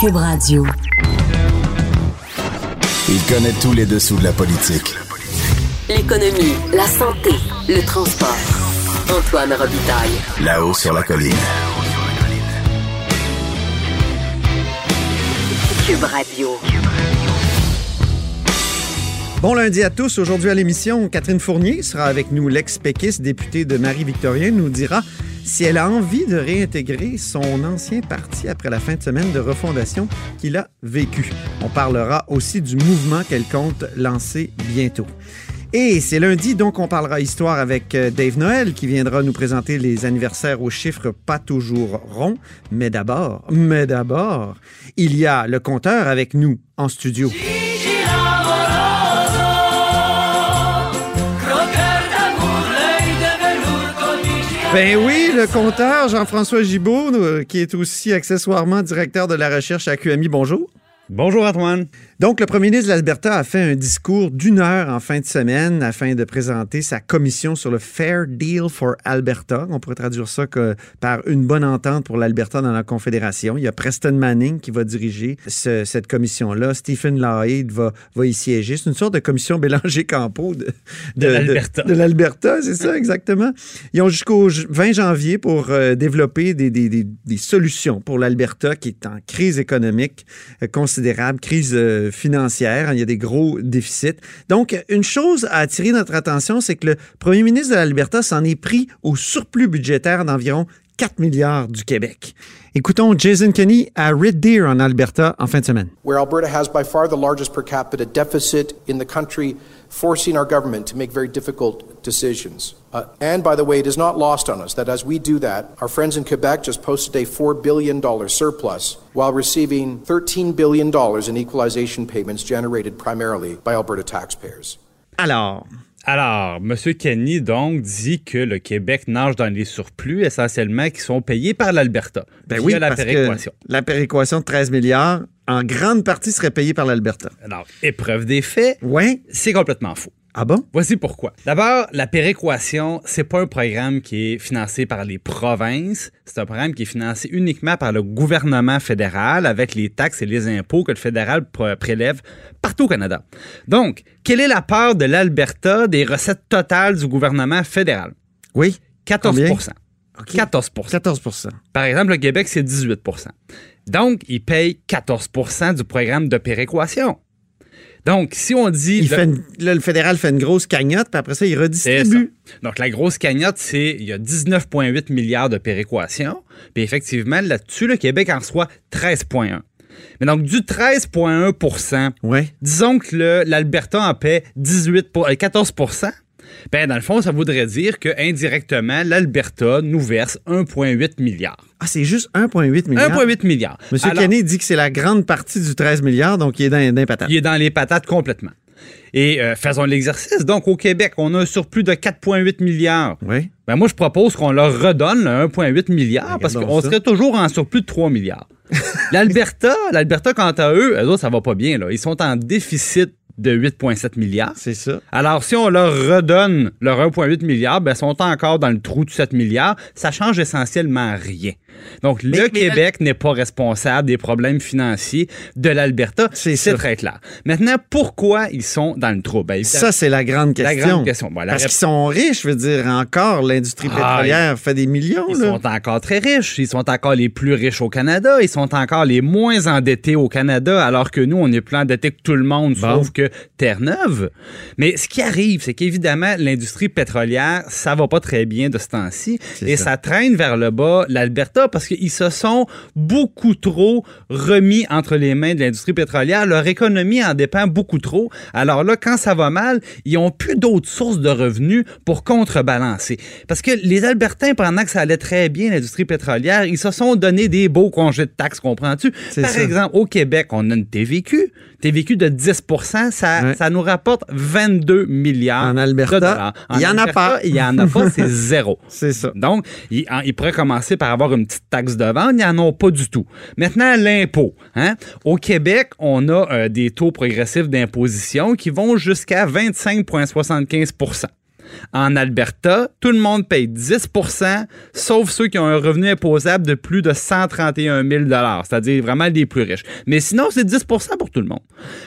Cube Radio. Il connaît tous les dessous de la politique. L'économie, la santé, le transport. Antoine Robitaille. Là-haut sur la colline. Cube Radio. Bon lundi à tous. Aujourd'hui à l'émission, Catherine Fournier sera avec nous. L'ex-péquiste députée de Marie-Victorien nous dira si elle a envie de réintégrer son ancien parti après la fin de semaine de refondation qu'il a vécu. On parlera aussi du mouvement qu'elle compte lancer bientôt. Et c'est lundi, donc on parlera histoire avec euh, Dave Noël qui viendra nous présenter les anniversaires aux chiffres pas toujours ronds. Mais d'abord, mais d'abord, il y a le compteur avec nous en studio. Ben oui, le compteur Jean-François Gibault, euh, qui est aussi accessoirement directeur de la recherche à QMI. Bonjour. Bonjour Antoine. Donc, le premier ministre de l'Alberta a fait un discours d'une heure en fin de semaine afin de présenter sa commission sur le Fair Deal for Alberta. On pourrait traduire ça que par une bonne entente pour l'Alberta dans la Confédération. Il y a Preston Manning qui va diriger cette commission-là. Stephen Lawhead va, va y siéger. C'est une sorte de commission Bélanger-Campo de, de, l'Alberta. c'est ça, exactement. Ils ont jusqu'au 20 janvier pour euh, développer des, des, des, des, solutions pour l'Alberta qui est en crise économique euh, considérable, crise euh, financière. Il y a des gros déficits. Donc, une chose à attirer notre attention, c'est que le premier ministre de l'Alberta s'en est pris au surplus budgétaire d'environ 4 milliards du Québec. Écoutons Jason Kenney à Red Deer en Alberta en fin de semaine. Where Alberta has by far the largest per capita deficit in the country, forcing our government to make very difficult decisions. Uh, and by the way, it is not lost on us that as we do that, our friends in Quebec just posted a $4 billion surplus while receiving $13 billion in equalization payments generated primarily by Alberta taxpayers. Alors, alors, M. Kenny, donc, dit que le Québec nage dans les surplus essentiellement qui sont payés par l'Alberta. Ben oui, la péréquation. la péréquation de 13 milliards, en grande partie, serait payée par l'Alberta. Alors, épreuve des faits, ouais. c'est complètement faux. Ah bon? Voici pourquoi. D'abord, la péréquation, c'est pas un programme qui est financé par les provinces. C'est un programme qui est financé uniquement par le gouvernement fédéral avec les taxes et les impôts que le fédéral prélève partout au Canada. Donc, quelle est la part de l'Alberta des recettes totales du gouvernement fédéral? Oui. 14 14 14% Par exemple, le Québec, c'est 18 Donc, il paye 14% du programme de péréquation. Donc, si on dit. le, fédéral fait une grosse cagnotte, puis après ça, il redistribue. Donc, la grosse cagnotte, c'est. Il y a 19,8 milliards de péréquation. Puis effectivement, là-dessus, le Québec en reçoit 13,1. Mais donc, du 13,1 ouais. disons que l'Alberta en paie 18 14 ben, dans le fond, ça voudrait dire que indirectement, l'Alberta nous verse 1,8 milliard. Ah, c'est juste 1,8 milliard? 1,8 milliard. Monsieur Kenney dit que c'est la grande partie du 13 milliards, donc il est dans les patates. Il est dans les patates complètement. Et euh, faisons l'exercice. Donc, au Québec, on a un surplus de 4,8 milliards. Oui. Ben, moi, je propose qu'on leur redonne 1,8 milliard parce qu'on serait toujours en surplus de 3 milliards. L'Alberta, l'Alberta, quant à eux, eux autres, ça va pas bien. Là. Ils sont en déficit de 8,7 milliards. C'est ça. Alors, si on leur redonne leur 1,8 milliard, ben, sont encore dans le trou de 7 milliards. Ça change essentiellement rien. Donc, le Québec n'est pas responsable des problèmes financiers de l'Alberta. C'est très clair. Maintenant, pourquoi ils sont dans le trou? Ben, ça, c'est la grande question. La grande question. Parce qu'ils sont riches, je veux dire, encore, l'industrie ah, pétrolière fait des millions. Ils sont encore très riches. Ils sont encore les plus riches au Canada. Ils sont encore les moins endettés au Canada, alors que nous, on est plus endettés que tout le monde, sauf que Terre-Neuve. Mais ce qui arrive, c'est qu'évidemment, l'industrie pétrolière, ça va pas très bien de ce temps-ci. Et ça traîne vers le bas l'Alberta parce qu'ils se sont beaucoup trop remis entre les mains de l'industrie pétrolière. Leur économie en dépend beaucoup trop. Alors là, quand ça va mal, ils n'ont plus d'autres sources de revenus pour contrebalancer. Parce que les Albertains, pendant que ça allait très bien, l'industrie pétrolière, ils se sont donné des beaux congés de taxes, comprends-tu? Par exemple, au Québec, on a une TVQ. TVQ de 10 ça, ça nous rapporte 22 milliards en Alberta, il n'y en a pas. Il n'y en a pas, c'est zéro. C'est ça. Donc, il, il pourrait commencer par avoir une petite taxes de vente, il n'y en a pas du tout. Maintenant, l'impôt. Hein? Au Québec, on a euh, des taux progressifs d'imposition qui vont jusqu'à 25,75% En Alberta, tout le monde paye 10% sauf ceux qui ont un revenu imposable de plus de 131 000 c'est-à-dire vraiment les plus riches. Mais sinon, c'est 10% pour tout le monde.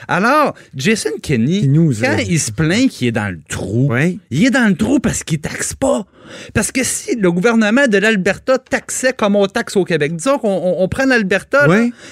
Alors, Jason Kenney, quand il se plaint qu'il est dans le trou, il est dans le trou parce qu'il taxe pas. Parce que si le gouvernement de l'Alberta taxait comme on taxe au Québec, disons qu'on prend l'Alberta,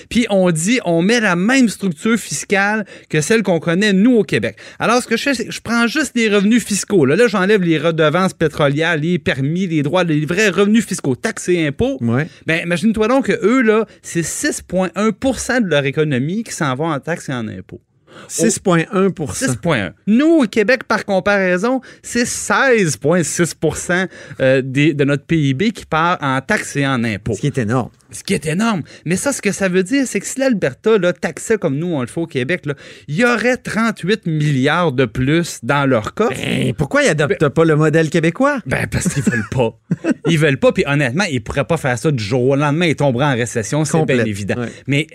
puis on dit on met la même structure fiscale que celle qu'on connaît nous au Québec. Alors ce que je fais, c'est que je prends juste les revenus fiscaux. Là, j'enlève les redevances pétrolières, les permis, les droits, les vrais revenus fiscaux, taxes et impôts. Ben imagine-toi donc que eux là, c'est 6,1% de leur économie qui s'en va en taxes et en impôts. 6,1 6,1 Nous, au Québec, par comparaison, c'est 16,6% euh, de notre PIB qui part en taxes et en impôts. Ce qui est énorme. Ce qui est énorme. Mais ça, ce que ça veut dire, c'est que si l'Alberta taxait comme nous, on le fait au Québec, il y aurait 38 milliards de plus dans leur coffre. Ben, pourquoi ils n'adoptent pas le modèle québécois? Ben, parce qu'ils veulent pas. ils veulent pas, puis honnêtement, ils pourraient pas faire ça du jour au lendemain. Ils tomberaient en récession, c'est bien évident. Mais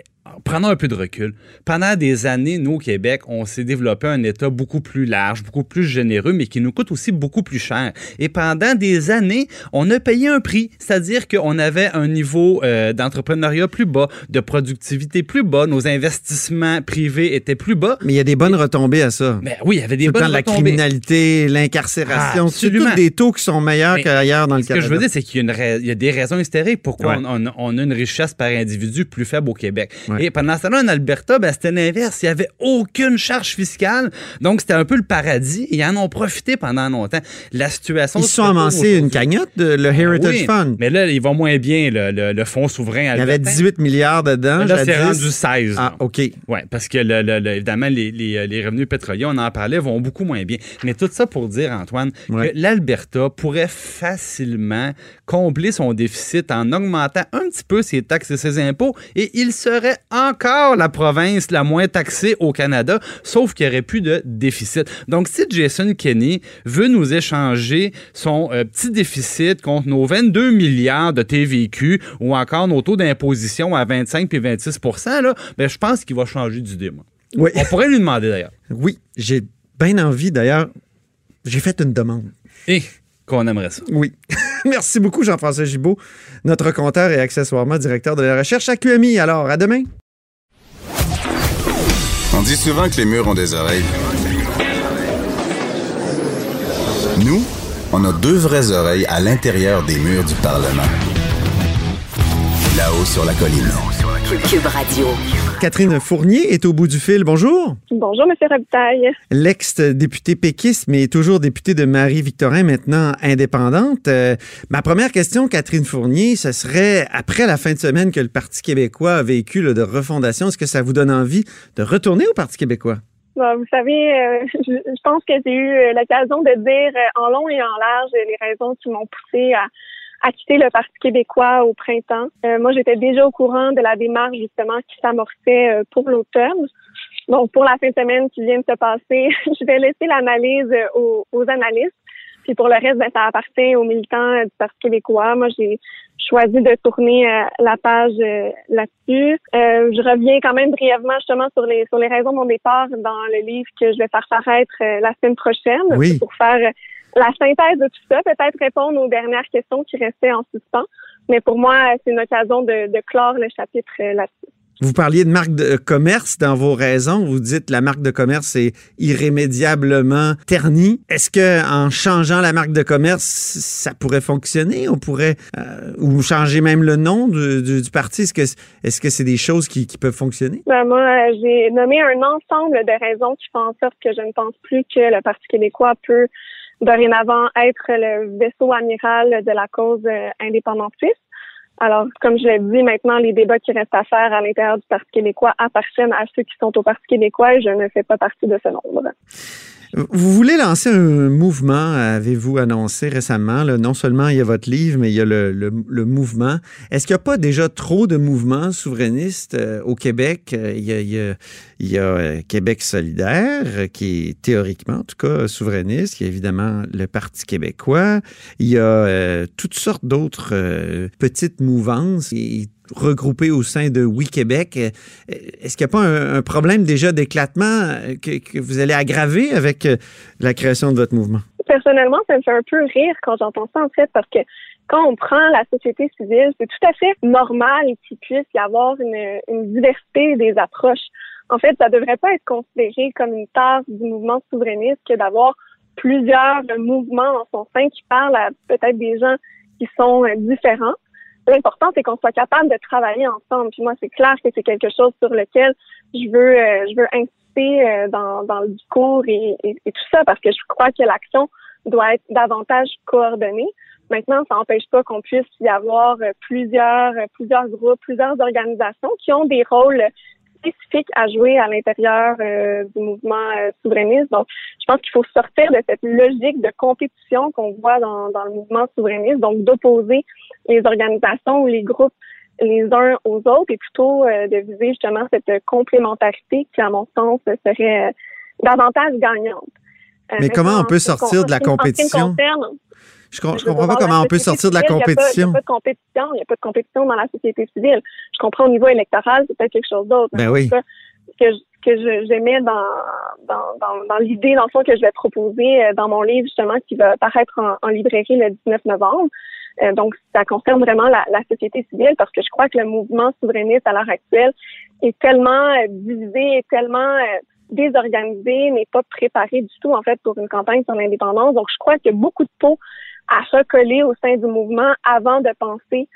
prenons un peu de recul. Pendant des années, nous, au Québec, on s'est développé un État beaucoup plus large, beaucoup plus généreux, mais qui nous coûte aussi beaucoup plus cher. Et pendant des années, on a payé un prix, c'est-à-dire qu'on avait un niveau euh, d'entrepreneuriat plus bas, de productivité plus bas, nos investissements privés étaient plus bas. Mais il y a des bonnes retombées à ça. Mais ben oui, il y avait des bonnes retombées. La criminalité, l'incarcération, c'est tous des taux qui sont meilleurs qu'ailleurs dans le Canada. Ce que je veux dire, c'est qu'il y, a des raisons hystériques pourquoi on, a une richesse par individu plus faible au Québec. Et pendant ce temps-là, en Alberta, ben, c'était l'inverse. Il n'y avait aucune charge fiscale. Donc, c'était un peu le paradis. Et ils en ont profité pendant longtemps. La situation. Ils se sont amassés une cagnotte, de, le Heritage Fund. Mais là, ils vont moins bien, le, le, fonds souverain albertain. Il y avait 18 milliards dedans. là, c'est rendu 16. Ah, OK. Oui, parce que, évidemment, les, les, les, revenus pétroliers, on en parlait, vont beaucoup moins bien. Mais tout ça pour dire, Antoine, que l'Alberta pourrait facilement combler son déficit en augmentant un petit peu ses taxes et ses impôts. Et il serait encore la province la moins taxée au Canada, sauf qu'il n'y aurait plus de déficit. Donc, si Jason Kenney veut nous échanger son euh, petit déficit contre nos 22 milliards de TVQ ou encore nos taux d'imposition à 25 puis 26% là, ben, je pense qu'il va changer d'idée, moi. Oui. On pourrait lui demander d'ailleurs. Oui, j'ai bien envie d'ailleurs. J'ai fait une demande. Et? Qu'on aimerait ça. Oui. Merci beaucoup, Jean-François Gibault, notre compteur et accessoirement directeur de la recherche à QMI. Alors, à demain. On dit souvent que les murs ont des oreilles. Nous, on a deux vraies oreilles à l'intérieur des murs du Parlement. Là-haut sur la colline. Cube Radio. Catherine Fournier est au bout du fil. Bonjour. Bonjour, M. Robitaille. L'ex-député péquiste, mais toujours député de Marie-Victorin, maintenant indépendante. Euh, ma première question, Catherine Fournier, ce serait, après la fin de semaine que le Parti québécois a vécu de refondation, est-ce que ça vous donne envie de retourner au Parti québécois? vous savez, euh, je, pense que j'ai eu euh, l'occasion de dire en long et en large les raisons qui m'ont poussé à à quitter le Parti québécois au printemps. Euh, moi, j'étais déjà au courant de la démarche justement qui s'amorçait euh, pour l'automne. Donc, pour la fin de semaine qui vient de se passer, je vais laisser l'analyse euh, aux, aux, analystes. Puis pour le reste, ben, ça appartient aux militants du Parti québécois. Moi, j'ai choisi de tourner la page là-dessus. je reviens quand même brièvement justement sur les sur les raisons de mon départ dans le livre que je vais faire paraître la semaine prochaine oui. pour faire la synthèse de tout ça, peut-être répondre aux dernières questions qui restaient en suspens. Mais pour moi, c'est une occasion de, de clore le chapitre euh, là-dessus. Vous parliez de marque de commerce dans vos raisons. Vous dites la marque de commerce est irrémédiablement ternie. Est-ce que en changeant la marque de commerce, ça pourrait fonctionner? On pourrait euh, ou changer même le nom du, du, parti? Est-ce que est-ce que c'est des choses qui, qui peuvent fonctionner? Ben, Moi, j'ai nommé un ensemble de raisons qui font en sorte que je ne pense plus que le Parti québécois peut dorénavant être le vaisseau amiral de la cause euh, indépendantiste. Alors, comme je l'ai dit, maintenant, les débats qui restent à faire à l'intérieur du Parti québécois appartiennent à ceux qui sont au Parti québécois et je ne fais pas partie de ce nombre. Vous voulez lancer un mouvement, avez-vous annoncé récemment? non seulement il y a votre livre, mais il y a le, mouvement. Est-ce qu'il n'y a pas déjà trop de mouvements souverainistes euh, au Québec? Euh, il y a, euh, Québec solidaire, qui est théoriquement, en tout cas, souverainiste. Il y a évidemment le Parti québécois. Il y a toutes sortes d'autres petites mouvances. Regroupés au sein de Oui Québec. Euh, est-ce qu'il n'y a pas un, problème déjà d'éclatement euh, que, vous allez aggraver avec euh, la création de votre mouvement? personnellement, ça me fait un peu rire quand j'entends ça, en fait, parce que quand on prend la société civile, c'est tout à fait normal qu'il puisse y avoir une, diversité des approches. En fait, ça devrait pas être considéré comme une tare du mouvement souverainiste que d'avoir plusieurs mouvements en son sein qui parlent à peut-être des gens qui sont différents. L'important, c'est qu'on soit capable de travailler ensemble. Puis moi, c'est clair que c'est quelque chose sur lequel je veux, euh, je veux insister euh, dans, dans le discours et, et, tout ça, parce que je crois que l'action doit être davantage coordonnée. Maintenant, ça n'empêche pas qu'on puisse y avoir plusieurs, plusieurs groupes, plusieurs organisations qui ont des rôles spécifiques à jouer à l'intérieur euh, du mouvement euh, souverainiste. Donc, je pense qu'il faut sortir de cette logique de compétition qu'on voit dans, dans le mouvement souverainiste, donc d'opposer les organisations ou les groupes les uns aux autres et plutôt euh, de viser justement cette complémentarité qui, à mon sens, serait davantage gagnante. Mais comment on peut sortir de la compétition? Je, comprends pas comment on peut sortir de la compétition. Il n'y a, pas de compétition. Il n'y a pas de compétition dans la société civile. Je comprends au niveau électoral, c'est peut-être quelque chose d'autre. Ben oui. Que, que j'aimais dans, dans, dans, dans l'idée, dans le fond, que je vais proposer euh, dans mon livre, justement, qui va paraître en, librairie le 19 novembre. Euh, donc, ça concerne vraiment la, la, société civile parce que je crois que le mouvement souverainiste à l'heure actuelle est tellement euh, divisé, est tellement désorganisé, n'est pas préparé du tout, en fait, pour une campagne sur l'indépendance. Donc, je crois qu'il y a beaucoup de pots à recoller au sein du mouvement avant de penser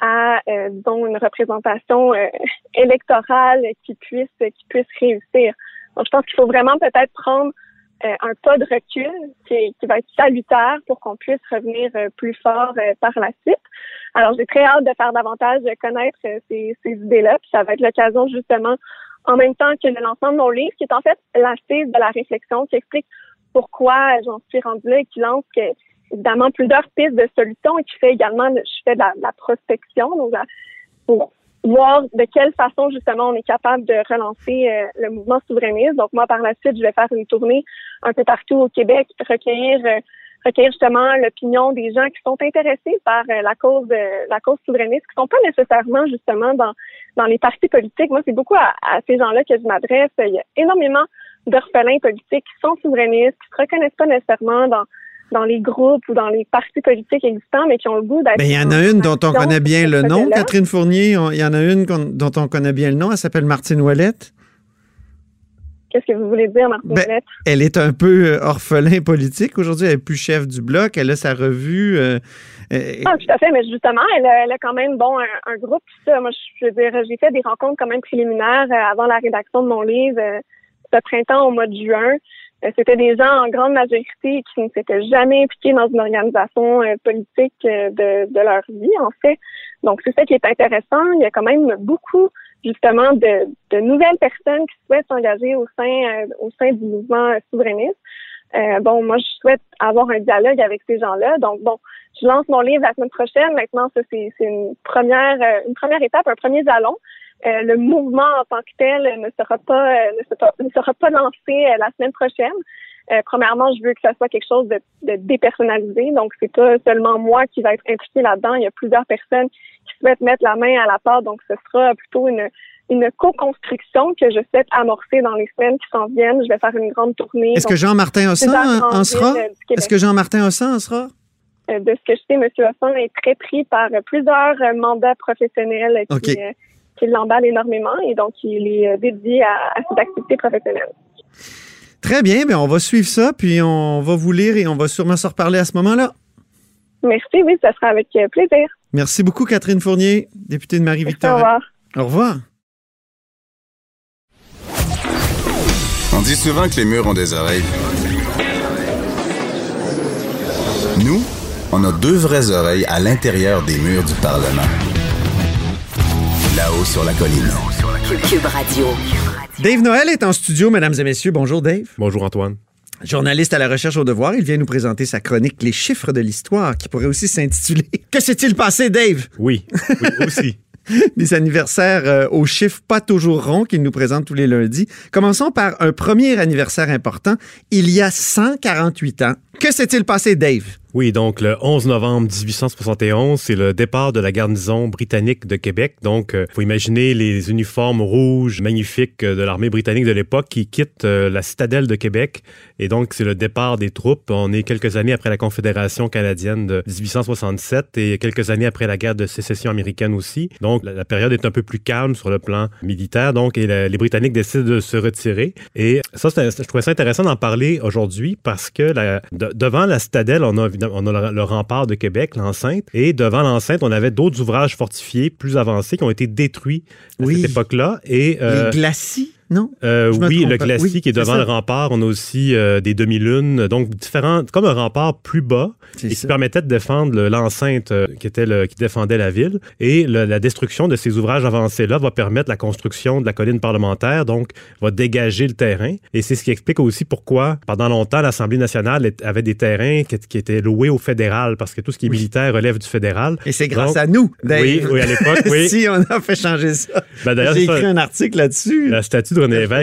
à euh, une représentation euh, électorale qui puisse qui puisse réussir. Donc je pense qu'il faut vraiment peut-être prendre euh, un pas de recul qui, qui va être salutaire pour qu'on puisse revenir euh, plus fort par la suite. Alors j'ai très hâte de faire davantage connaître ces, ces idées-là, puis ça va être l'occasion justement en même temps que le lancement de mon livre, qui est en fait l'assise de la réflexion, qui explique pourquoi j'en suis rendue là et qui lance évidemment plusieurs pistes de solutions et qui fait également, je fais de la, prospection, donc pour voir de quelle façon justement on est capable de relancer euh, le mouvement souverainiste. Donc moi par la suite, je vais faire une tournée un peu partout au Québec, recueillir euh, recueillir justement l'opinion des gens qui sont intéressés par euh, la cause la cause souverainiste, qui sont pas nécessairement justement dans dans les partis politiques. Moi, c'est beaucoup à, à ces gens-là que je m'adresse. Il y a énormément d'orphelins politiques qui sont souverainistes, qui se reconnaissent pas nécessairement dans dans les groupes ou dans les partis politiques existants, mais qui ont le goût d'être. Ben, il y en a une dont on connaît bien le nom, Catherine Fournier. Il y en a une dont on connaît bien le nom. Elle s'appelle Martine Ouellette. Qu'est-ce que vous voulez dire, Martine ben? Elle est un peu euh, orphelin politique. Aujourd'hui, elle n'est plus chef du bloc. Elle a sa revue. Euh, euh, ah, tout à fait, mais justement, elle a, quand même bon un, groupe. Ça. Moi, je veux dire, j'ai fait des rencontres quand même préliminaires avant la rédaction de mon livre ce printemps au mois de juin. C'était des gens en grande majorité qui ne s'étaient jamais impliqués dans une organisation politique de, de, leur vie, en fait. Donc, c'est ça qui est intéressant. Il y a quand même beaucoup, justement, de, de nouvelles personnes qui souhaitent s'engager au sein, au sein du mouvement souverainiste. bon, moi, je souhaite avoir un dialogue avec ces gens-là. Donc, bon, je lance mon livre la semaine prochaine. Maintenant, ça, c'est une première, une première étape, un premier jalon. Euh, le mouvement en tant que tel ne sera pas euh, ne, sera, pas lancé euh, la semaine prochaine. Premièrement, je veux que ça soit quelque chose de, de dépersonnalisé. Donc, c'est pas seulement moi qui va être impliqué là-dedans. Il y a plusieurs personnes qui souhaitent mettre la main à la pâte. Donc, ce sera plutôt une, une co-construction que je souhaite amorcer dans les semaines qui s'en viennent. Je vais faire une grande tournée. Est-ce que Jean-Martin Ossan en sera? Est-ce que Jean-Martin Ossan en sera? De ce que je sais, M. Ossan est très pris par plusieurs mandats professionnels qui, qui l'emballe énormément et donc il est euh, dédié à, à cette activité professionnelle. Très bien, mais on va suivre ça, puis on va vous lire et on va sûrement se reparler à ce moment-là. Merci, oui, ça sera avec euh, plaisir. Merci beaucoup, Catherine Fournier, députée de Marie-Victor. Au revoir. Au revoir. On dit souvent que les murs ont des oreilles. Nous, on a deux vraies oreilles à l'intérieur des murs du Parlement. Là-haut sur la colline. Cube Radio. Dave Noël est en studio, mesdames et messieurs. Bonjour, Dave. Bonjour, Antoine. Journaliste à la recherche au devoir, il vient nous présenter sa chronique Les chiffres de l'histoire, qui pourrait aussi s'intituler Que s'est-il passé, Dave? Oui, oui aussi. Des anniversaires euh, aux chiffres pas toujours ronds qu'il nous présente tous les lundis. Commençons par un premier anniversaire important, il y a 148 ans. Que s'est-il passé, Dave? Oui, donc le 11 novembre 1871, c'est le départ de la garnison britannique de Québec. Donc, il faut imaginer les uniformes rouges magnifiques de l'armée britannique de l'époque qui quittent la citadelle de Québec. Et donc, c'est le départ des troupes. On est quelques années après la Confédération canadienne de 1867 et quelques années après la guerre de sécession américaine aussi. Donc, la, période est un peu plus calme sur le plan militaire. Donc, les Britanniques décident de se retirer. Et ça, je trouvais ça intéressant d'en parler aujourd'hui parce que devant la citadelle, on a on a le, rempart de Québec, l'enceinte, et devant l'enceinte, on avait d'autres ouvrages fortifiés plus avancés qui ont été détruits à cette époque-là. Et, euh, Les glacis non? Euh, oui, le classique est devant le rempart. On a aussi euh, des demi-lunes, donc différents, comme un rempart plus bas et qui permettait de défendre l'enceinte euh, qui était le, qui défendait la ville. Et la destruction de ces ouvrages avancés-là va permettre la construction de la colline parlementaire, donc va dégager le terrain. Et c'est ce qui explique aussi pourquoi, pendant longtemps, l'Assemblée nationale avait des terrains qui, étaient loués au fédéral, parce que tout ce qui est militaire relève du fédéral. Et c'est grâce à nous, Oui, oui, à l'époque, oui. si on a fait changer ça. Ben, J'ai écrit un article là-dessus. La statue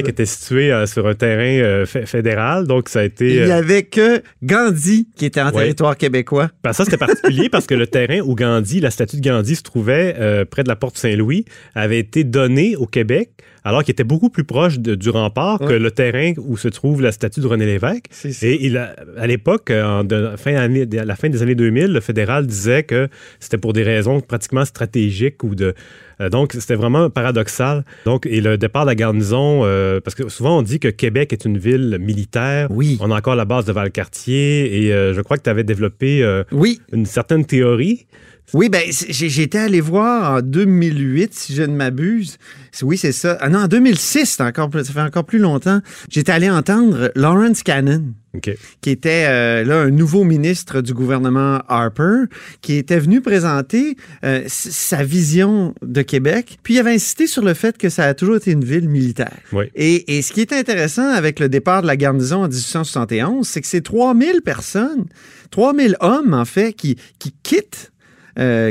Était situé euh, sur un terrain euh, fédéral, donc ça a été... Il n'y euh, avait que Gandhi qui était en territoire québécois. Ben, ça, c'était particulier parce que le terrain où Gandhi, la statue de Gandhi se trouvait près de la porte Saint-Louis, avait été donné au Québec alors qu'il était beaucoup plus proche du rempart que le terrain où se trouve la statue de René Lévesque. Et il à l'époque, à la fin des années 2000, le fédéral disait que c'était pour des raisons pratiquement stratégiques ou de euh, donc, c'était vraiment paradoxal. Donc, et le départ de la garnison, euh, parce que souvent on dit que Québec est une ville militaire. Oui. On a encore la base de Valcartier et euh, je crois que tu avais développé oui. une certaine théorie. Oui, ben j'étais allé voir en 2008, si je ne m'abuse. Oui, c'est ça. Ah non, en 2006, encore, ça fait encore plus longtemps. J'étais allé entendre Lawrence Cannon. qui était euh, là un nouveau ministre du gouvernement Harper, qui était venu présenter euh, sa vision de Québec. Puis il avait insisté sur le fait que ça a toujours été une ville militaire. Et, et, ce qui est intéressant avec le départ de la garnison en 1871, c'est que c'est 3000 personnes, 3000 hommes en fait, qui, qui quittent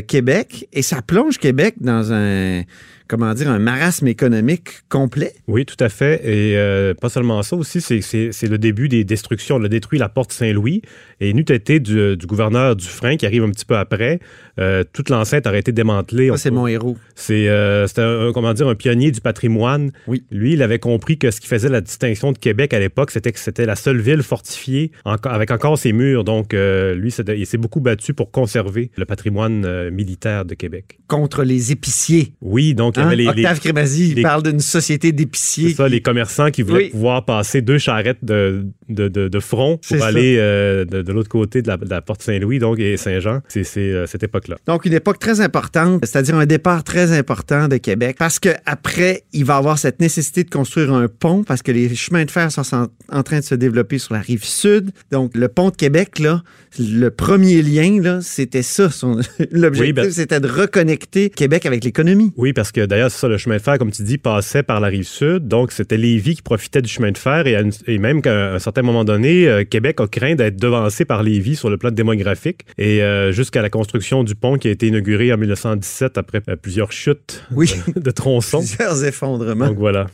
Québec et ça plonge Québec dans un comment dire, un marasme économique complet? Oui, tout à fait. Et euh, pas seulement ça aussi, c'est le début des destructions. On a détruit la porte Saint-Louis et n'eût été du, du, gouverneur Dufresne qui arrive un petit peu après, euh, toute l'enceinte aurait été démantelée. c'est mon héros. C'est euh, un, comment dire, un pionnier du patrimoine. Oui. Lui, il avait compris que ce qui faisait la distinction de Québec à l'époque, c'était que c'était la seule ville fortifiée avec encore ses murs. Donc, lui, il s'est beaucoup battu pour conserver le patrimoine militaire de Québec. Contre les épiciers. Oui, donc Hein? Octave Crémazie, il parle d'une société d'épiciers. C'est ça, les commerçants qui voulaient pouvoir passer deux charrettes de, de, de, front pour aller euh, de, l'autre côté de la, porte Saint-Louis donc, et Saint-Jean. C'est euh, cette époque-là. Donc, une époque très importante, c'est-à-dire un départ très important de Québec, parce qu'après, il va avoir cette nécessité de construire un pont, parce que les chemins de fer sont en train de se développer sur la rive sud. Donc, le pont de Québec, là, le premier lien, là, c'était ça. L'objectif, ben c'était de reconnecter Québec avec l'économie. Oui, parce que d'ailleurs, c'est ça, le chemin de fer, comme tu dis, passait par la rive sud. Donc, c'était Lévis qui profitait du chemin de fer et, et même qu'à un certain moment donné, euh, Québec a craint d'être devancé par Lévis sur le plan démographique et euh, jusqu'à la construction du pont qui a été inauguré en 1917 après euh, plusieurs chutes de, tronçons. Plusieurs effondrements. Donc, voilà.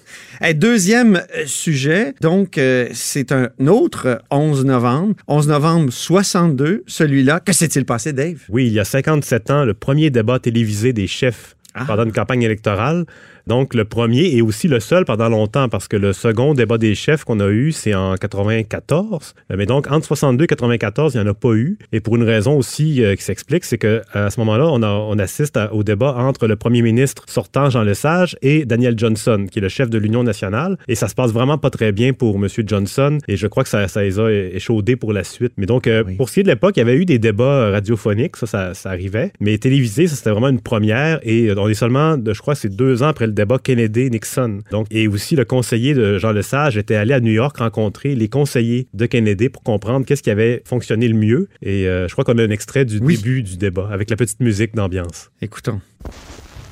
deuxième sujet, donc, c'est un autre 11 novembre. 11 novembre 62, celui-là. Que s'est-il passé, Dave? Oui, il y a 57 ans, le premier débat télévisé des chefs pendant une campagne électorale. Donc, le premier et aussi le seul pendant longtemps, parce que le second débat des chefs qu'on a eu, c'est en 94. Mais donc, entre 62 et 94, il n'y en a pas eu. Et pour une raison aussi euh, qui s'explique, c'est qu'à ce moment-là, on, on assiste au débat entre le premier ministre sortant, Jean Lesage, et Daniel Johnson, qui est le chef de l'Union nationale. Et ça se passe vraiment pas très bien pour M. Johnson. Et je crois que ça, ça les a échaudés pour la suite. Mais donc, euh, pour ce qui est de l'époque, il y avait eu des débats radiophoniques, ça, ça, ça arrivait. Mais télévisés, ça, c'était vraiment une première. Et euh, on est seulement, je crois, c'est deux ans après le débat Kennedy-Nixon. Donc, et aussi le conseiller de Jean Lesage était allé à New York rencontrer les conseillers de Kennedy pour comprendre qu'est-ce qui avait fonctionné le mieux. Et euh, je crois qu'on a un extrait du début du débat avec la petite musique d'ambiance. Écoutons.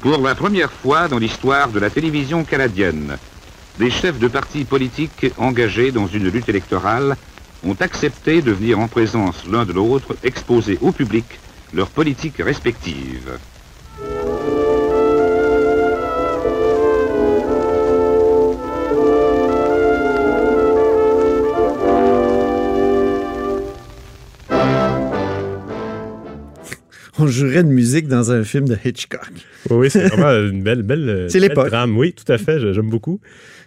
Pour la première fois dans l'histoire de la télévision canadienne, des chefs de partis politiques engagés dans une lutte électorale ont accepté de venir en présence l'un de l'autre exposer au public leurs politiques respectives. Jouerait de musique dans un film de Hitchcock. Oui, c'est vraiment une belle, belle, C'est l'époque. drame. Oui, tout à fait. J'aime beaucoup.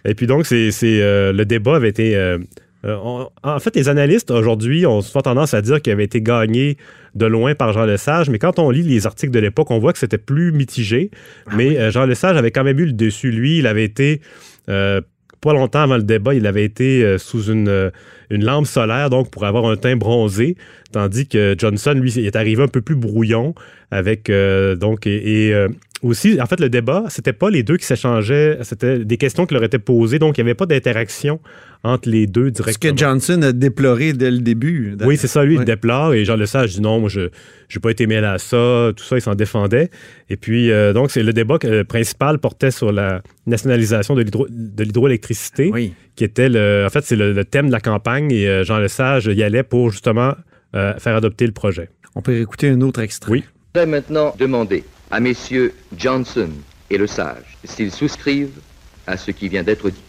Et puis donc, c'est, c'est, euh, le débat avait été. euh, euh, on- en fait, les analystes aujourd'hui ont souvent tendance à dire qu'il avait été gagné de loin par Jean Lesage, mais quand on lit les articles de l'époque, on voit que c'était plus mitigé. mais euh, Jean Lesage avait quand même eu le dessus. Lui, il avait été. euh, pas longtemps avant le débat, il avait été sous une, une lampe solaire, donc pour avoir un teint bronzé, tandis que Johnson, lui, est arrivé un peu plus brouillon avec euh, donc et, et, euh, aussi, en fait, le débat, c'était pas les deux qui s'échangeaient, c'était des questions qui leur étaient posées, donc il n'y avait pas d'interaction entre les deux Ce directement. que Johnson a déploré dès le début. Oui, c'est ça, lui, il déplore et Jean Lesage dit non, moi, je n'ai pas été mêlé à ça, tout ça, il s'en défendait. Et puis, euh, donc, c'est le débat principal portait sur la nationalisation de l'hydroélectricité, Oui. Qui était, le, en fait, c'est le, le thème de la campagne et euh, Jean Lesage y allait pour justement euh, faire adopter le projet. On peut écouter un autre extrait. Oui. Je voudrais maintenant demander à messieurs Johnson et Le Sage s'ils souscrivent à ce qui vient d'être dit.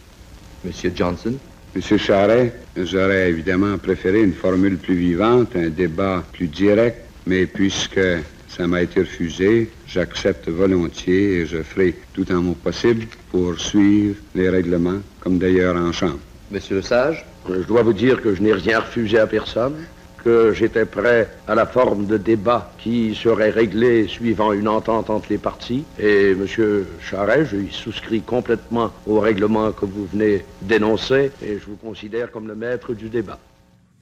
Monsieur Johnson, Monsieur Charret, j'aurais évidemment préféré une formule plus vivante, un débat plus direct, mais puisque ça m'a été refusé, j'accepte volontiers et je ferai tout en mon possible pour suivre les règlements, comme d'ailleurs en Chambre. Monsieur Le Sage, Je dois vous dire que je n'ai rien refusé à personne, que j'étais prêt à la forme de débat qui serait réglée suivant une entente entre les partis. Et Monsieur Charret, je y souscris complètement au règlement que vous venez d'énoncer et je vous considère comme le maître du débat.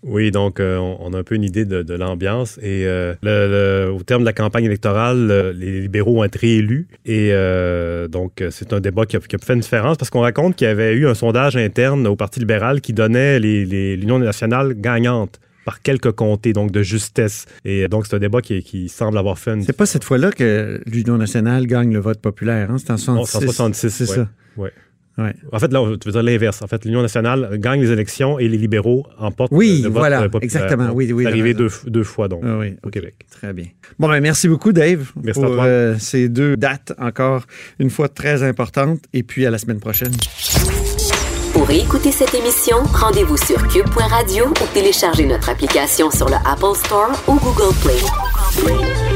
Oui, donc euh, on, a un peu une idée de, de l'ambiance. Et euh, le- le- au terme de la campagne électorale, les libéraux ont été réélus. Et euh, donc, c'est un débat qui a, qui a fait une différence parce qu'on raconte qu'il y avait eu un sondage interne au Parti libéral qui donnait l'Union nationale gagnante par quelques comtés, donc de justesse. Et donc, c'est un débat qui, qui semble avoir fait une... C'est pas cette fois-là que l'Union nationale gagne le vote populaire. Hein? C'est en 66. Non, c'est en 66, C'est ouais. ça. Ouais. Ouais. En fait, là, tu veux dire l'inverse. En fait, l'Union nationale gagne les élections et les libéraux emportent Oui, le vote voilà, euh, populaire. exactement. Oui, oui, C'est arrivé deux, deux fois, donc, Ah oui, au Québec. Très bien. Bon, ben, merci beaucoup, Dave, Merci à pour toi. euh, ces deux dates encore une fois très importantes. Et puis à la semaine prochaine. Pour écouter cette émission, rendez-vous sur cube.radio ou téléchargez notre application sur le Apple Store ou Google Play.